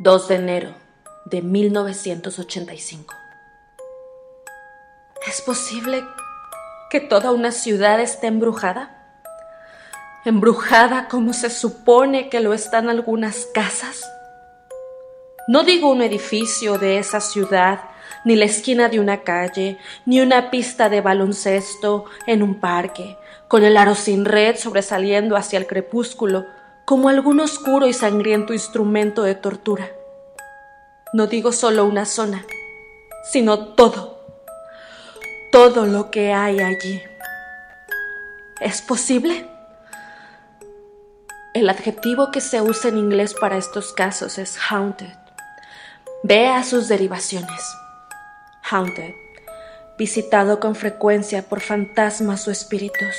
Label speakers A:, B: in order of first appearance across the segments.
A: ...2 de enero de 1985. ¿Es posible que toda una ciudad esté embrujada? ¿Embrujada como se supone que lo están algunas casas? No digo un edificio de esa ciudad, ni la esquina de una calle, ni una pista de baloncesto en un parque, con el aro sin red sobresaliendo hacia el crepúsculo, como algún oscuro y sangriento instrumento de tortura. No digo solo una zona, sino todo, todo lo que hay allí. ¿Es posible? El adjetivo que se usa en inglés para estos casos es haunted. Vea sus derivaciones. Haunted, visitado con frecuencia por fantasmas o espíritus.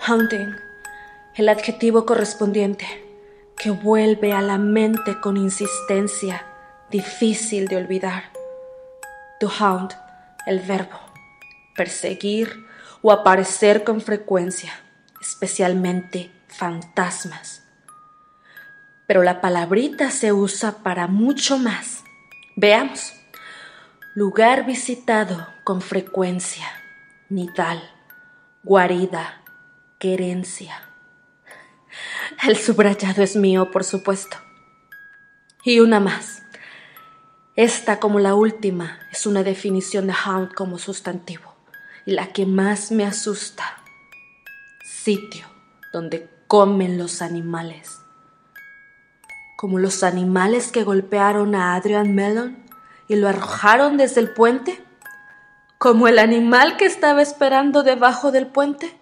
A: Haunting, el adjetivo correspondiente, que vuelve a la mente con insistencia difícil de olvidar. To hound, el verbo, perseguir o aparecer con frecuencia, especialmente fantasmas. Pero la palabrita se usa para mucho más. Veamos. Lugar visitado con frecuencia, nidal, guarida, querencia. El subrayado es mío, por supuesto. Y una más. Esta, como la última, es una definición de hound como sustantivo y la que más me asusta. Sitio donde comen los animales. Como los animales que golpearon a Adrian Mellon y lo arrojaron desde el puente. Como el animal que estaba esperando debajo del puente.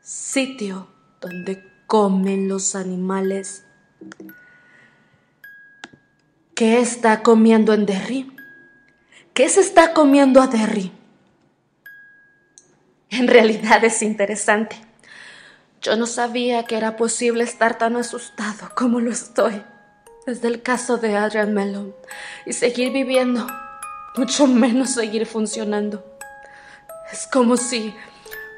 A: Sitio donde comen los animales. ¿Qué está comiendo en Derry? ¿Qué se está comiendo a Derry? En realidad es interesante. Yo no sabía que era posible estar tan asustado como lo estoy desde el caso de Adrian Mellon y seguir viviendo, mucho menos seguir funcionando. Es como si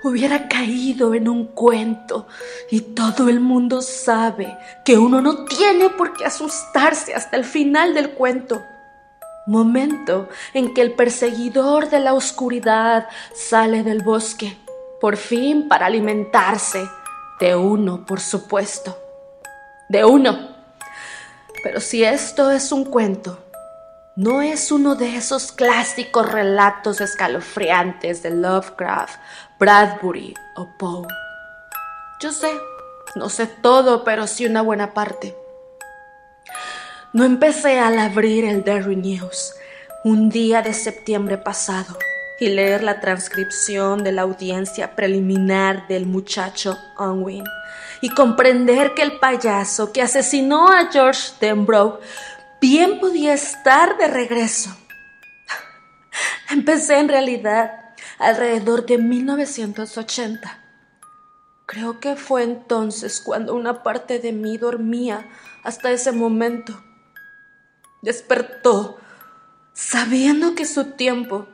A: hubiera caído en un cuento y todo el mundo sabe que uno no tiene por qué asustarse hasta el final del cuento. Momento en que el perseguidor de la oscuridad sale del bosque, por fin para alimentarse de uno, por supuesto. De uno. Pero si esto es un cuento, no es uno de esos clásicos relatos escalofriantes de Lovecraft, Bradbury o Poe. Yo sé, no sé todo, pero sí una buena parte. No empecé al abrir el Derry News un día de septiembre pasado y leer la transcripción de la audiencia preliminar del muchacho Unwin y comprender que el payaso que asesinó a George Denbrough bien podía estar de regreso. Empecé en realidad alrededor de 1980. Creo que fue entonces cuando una parte de mí dormía hasta ese momento. Despertó sabiendo que su tiempo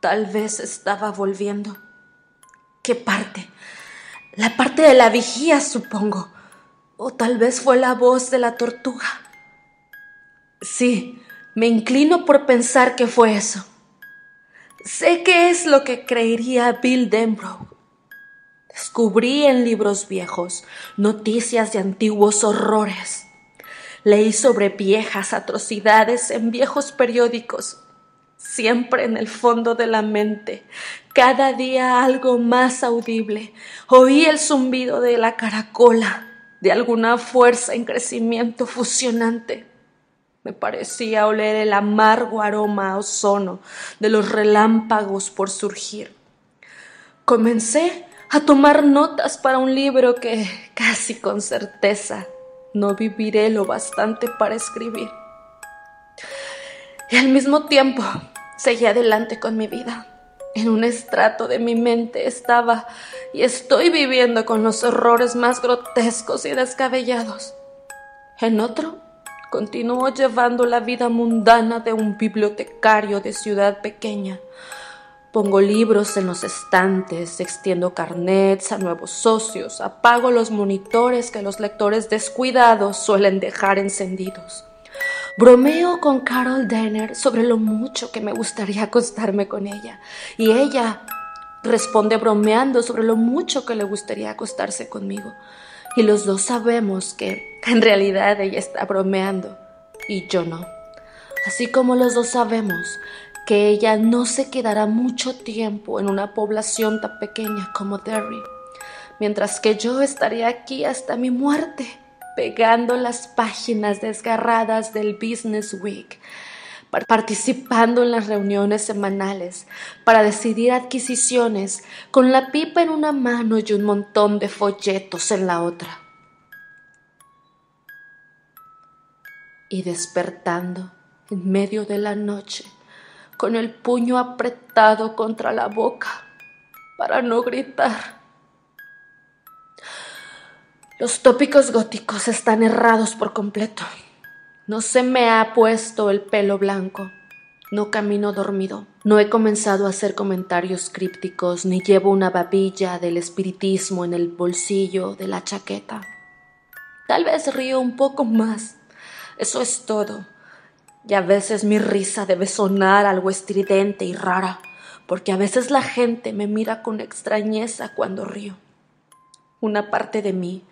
A: tal vez estaba volviendo. ¿Qué parte? La parte de la vigía, supongo. O tal vez fue la voz de la tortuga. Sí, me inclino por pensar que fue eso. Sé que es lo que creería Bill Denbrough. Descubrí en libros viejos noticias de antiguos horrores. Leí sobre viejas atrocidades en viejos periódicos. Siempre en el fondo de la mente, cada día algo más audible. Oí el zumbido de la caracola, de alguna fuerza en crecimiento fusionante. Me parecía oler el amargo aroma a ozono de los relámpagos por surgir. Comencé a tomar notas para un libro que casi con certeza no viviré lo bastante para escribir. Y al mismo tiempo seguí adelante con mi vida. En un estrato de mi mente estaba y estoy viviendo con los horrores más grotescos y descabellados. En otro, continúo llevando la vida mundana de un bibliotecario de ciudad pequeña. Pongo libros en los estantes, extiendo carnets a nuevos socios, apago los monitores que los lectores descuidados suelen dejar encendidos. Bromeo con Carol Denner sobre lo mucho que me gustaría acostarme con ella. Y ella responde bromeando sobre lo mucho que le gustaría acostarse conmigo. Y los dos sabemos que en realidad ella está bromeando y yo no. Así como los dos sabemos que ella no se quedará mucho tiempo en una población tan pequeña como Derry, mientras que yo estaría aquí hasta mi muerte pegando las páginas desgarradas del Business Week, participando en las reuniones semanales para decidir adquisiciones con la pipa en una mano y un montón de folletos en la otra. Y despertando en medio de la noche con el puño apretado contra la boca para no gritar los tópicos góticos están errados por completo. No se me ha puesto el pelo blanco. No camino dormido. No he comenzado a hacer comentarios crípticos ni llevo una babilla del espiritismo en el bolsillo de la chaqueta. Tal vez río un poco más. Eso es todo. Y a veces mi risa debe sonar algo estridente y rara, porque a veces la gente me mira con extrañeza cuando río. Una parte de mí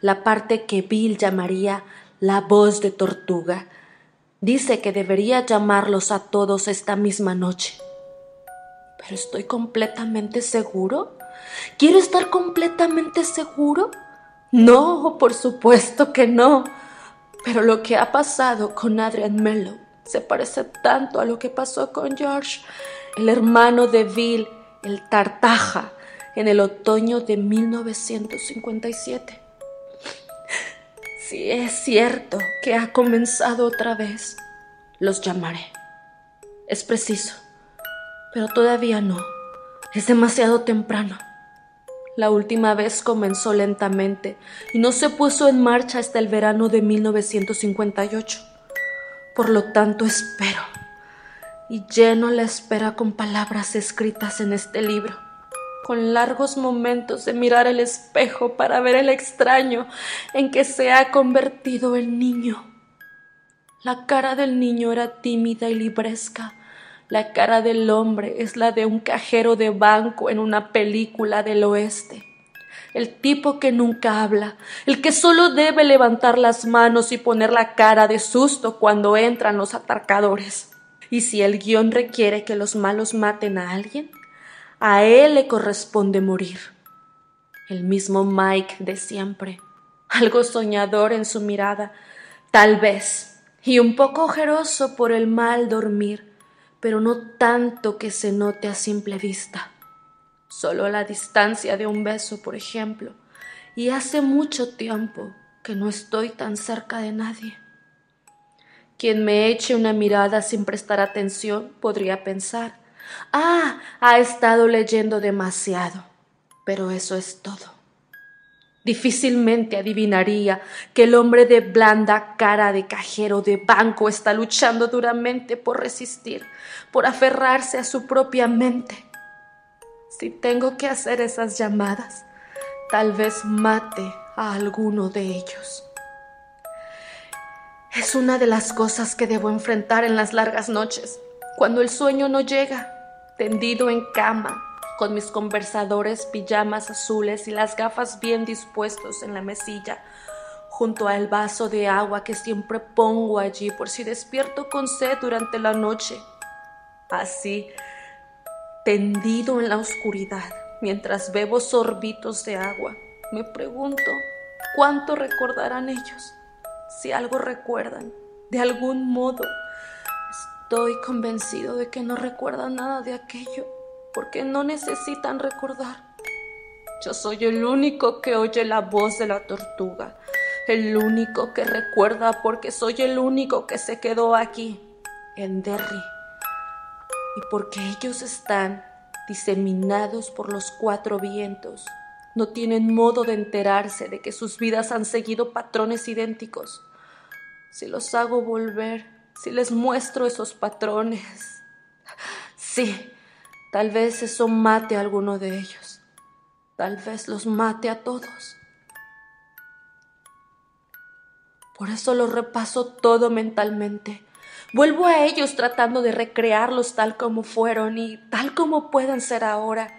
A: la parte que Bill llamaría la voz de tortuga. Dice que debería llamarlos a todos esta misma noche. Pero estoy completamente seguro. ¿Quiero estar completamente seguro? No, por supuesto que no. Pero lo que ha pasado con Adrian Mello se parece tanto a lo que pasó con George, el hermano de Bill, el Tartaja, en el otoño de 1957. Si es cierto que ha comenzado otra vez, los llamaré. Es preciso, pero todavía no. Es demasiado temprano. La última vez comenzó lentamente y no se puso en marcha hasta el verano de 1958. Por lo tanto, espero y lleno la espera con palabras escritas en este libro con largos momentos de mirar el espejo para ver el extraño en que se ha convertido el niño. La cara del niño era tímida y libresca. La cara del hombre es la de un cajero de banco en una película del oeste. El tipo que nunca habla, el que solo debe levantar las manos y poner la cara de susto cuando entran los atracadores. Y si el guion requiere que los malos maten a alguien, a él le corresponde morir. El mismo Mike de siempre, algo soñador en su mirada, tal vez, y un poco ojeroso por el mal dormir, pero no tanto que se note a simple vista. Solo la distancia de un beso, por ejemplo, y hace mucho tiempo que no estoy tan cerca de nadie. Quien me eche una mirada sin prestar atención podría pensar Ah, ha estado leyendo demasiado. Pero eso es todo. Difícilmente adivinaría que el hombre de blanda cara de cajero de banco está luchando duramente por resistir, por aferrarse a su propia mente. Si tengo que hacer esas llamadas, tal vez mate a alguno de ellos. Es una de las cosas que debo enfrentar en las largas noches, cuando el sueño no llega tendido en cama, con mis conversadores pijamas azules y las gafas bien dispuestos en la mesilla, junto al vaso de agua que siempre pongo allí por si despierto con sed durante la noche. Así, tendido en la oscuridad, mientras bebo sorbitos de agua, me pregunto cuánto recordarán ellos, si algo recuerdan, de algún modo Estoy convencido de que no recuerdan nada de aquello, porque no necesitan recordar. Yo soy el único que oye la voz de la tortuga, el único que recuerda porque soy el único que se quedó aquí, en Derry. Y porque ellos están diseminados por los cuatro vientos, no tienen modo de enterarse de que sus vidas han seguido patrones idénticos. Si los hago volver, si les muestro esos patrones, sí, tal vez eso mate a alguno de ellos, tal vez los mate a todos. Por eso lo repaso todo mentalmente. Vuelvo a ellos tratando de recrearlos tal como fueron y tal como puedan ser ahora,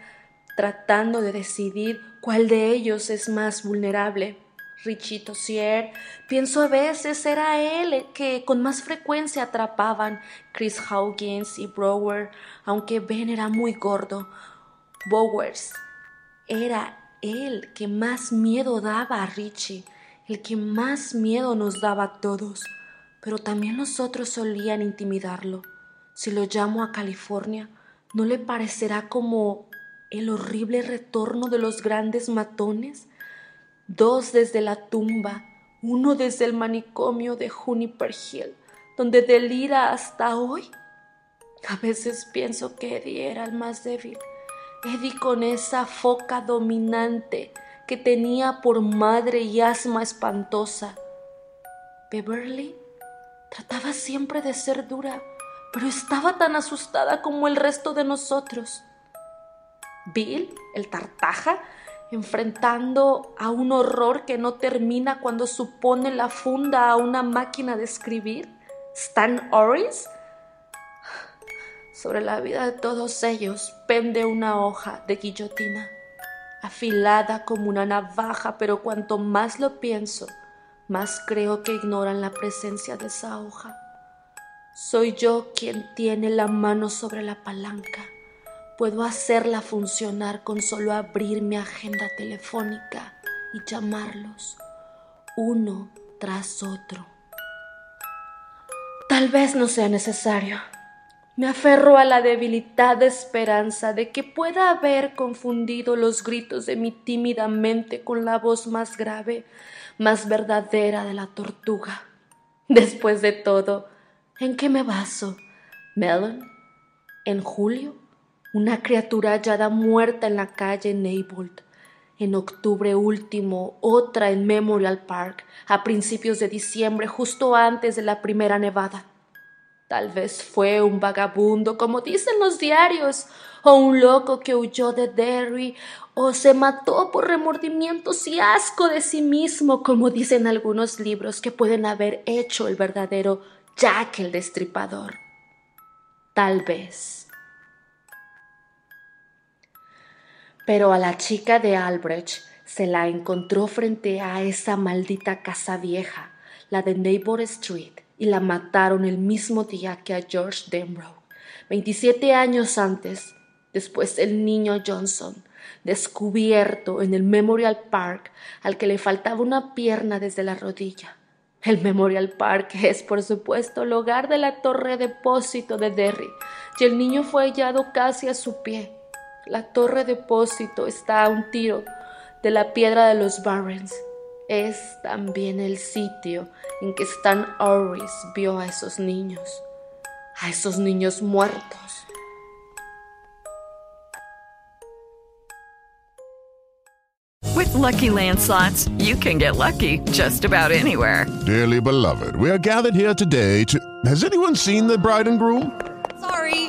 A: tratando de decidir cuál de ellos es más vulnerable. Richie Tossier, pienso a veces era él el que con más frecuencia atrapaban Chris Hawkins y Brower, aunque Ben era muy gordo. Bowers era él que más miedo daba a Richie, el que más miedo nos daba a todos pero también los otros solían intimidarlo. Si lo llamo a California, ¿no le parecerá como el horrible retorno de los grandes matones? Dos desde la tumba, uno desde el manicomio de Juniper Hill, donde delira hasta hoy. A veces pienso que Eddie era el más débil. Eddie con esa foca dominante que tenía por madre y asma espantosa. Beverly Trataba siempre de ser dura, pero estaba tan asustada como el resto de nosotros. Bill, el tartaja, enfrentando a un horror que no termina cuando supone la funda a una máquina de escribir. Stan Orris. Sobre la vida de todos ellos pende una hoja de guillotina, afilada como una navaja, pero cuanto más lo pienso, más creo que ignoran la presencia de esa hoja. Soy yo quien tiene la mano sobre la palanca. Puedo hacerla funcionar con solo abrir mi agenda telefónica y llamarlos uno tras otro. Tal vez no sea necesario. Me aferro a la debilitada esperanza de que pueda haber confundido los gritos de mi tímida mente con la voz más grave, más verdadera de la tortuga. Después de todo, ¿en qué me baso? ¿Melon? ¿En julio? Una criatura hallada muerta en la calle Neibold. En octubre último, otra en Memorial Park, a principios de diciembre, justo antes de la primera nevada. Tal vez fue un vagabundo, como dicen los diarios, o un loco que huyó de Derry, o se mató por remordimientos y asco de sí mismo, como dicen algunos libros que pueden haber hecho el verdadero Jack el Destripador. Tal vez. Pero a la chica de Albrecht se la encontró frente a esa maldita casa vieja, la de Neighbor Street, y la mataron el mismo día que a George Denbrough, 27 años antes, después el niño Johnson, descubierto en el Memorial Park al que le faltaba una pierna desde la rodilla. El Memorial Park es, por supuesto, el hogar de la torre depósito de Derry, y el niño fue hallado casi a su pie. La torre depósito está a un tiro de la piedra de los Barrens es también el sitio en que Stan Orris vio a esos niños, a esos niños muertos.
B: With lucky landslots, you can get lucky just about anywhere.
C: Dearly beloved, we are gathered here today to. Has anyone seen the bride and groom?
D: Sorry,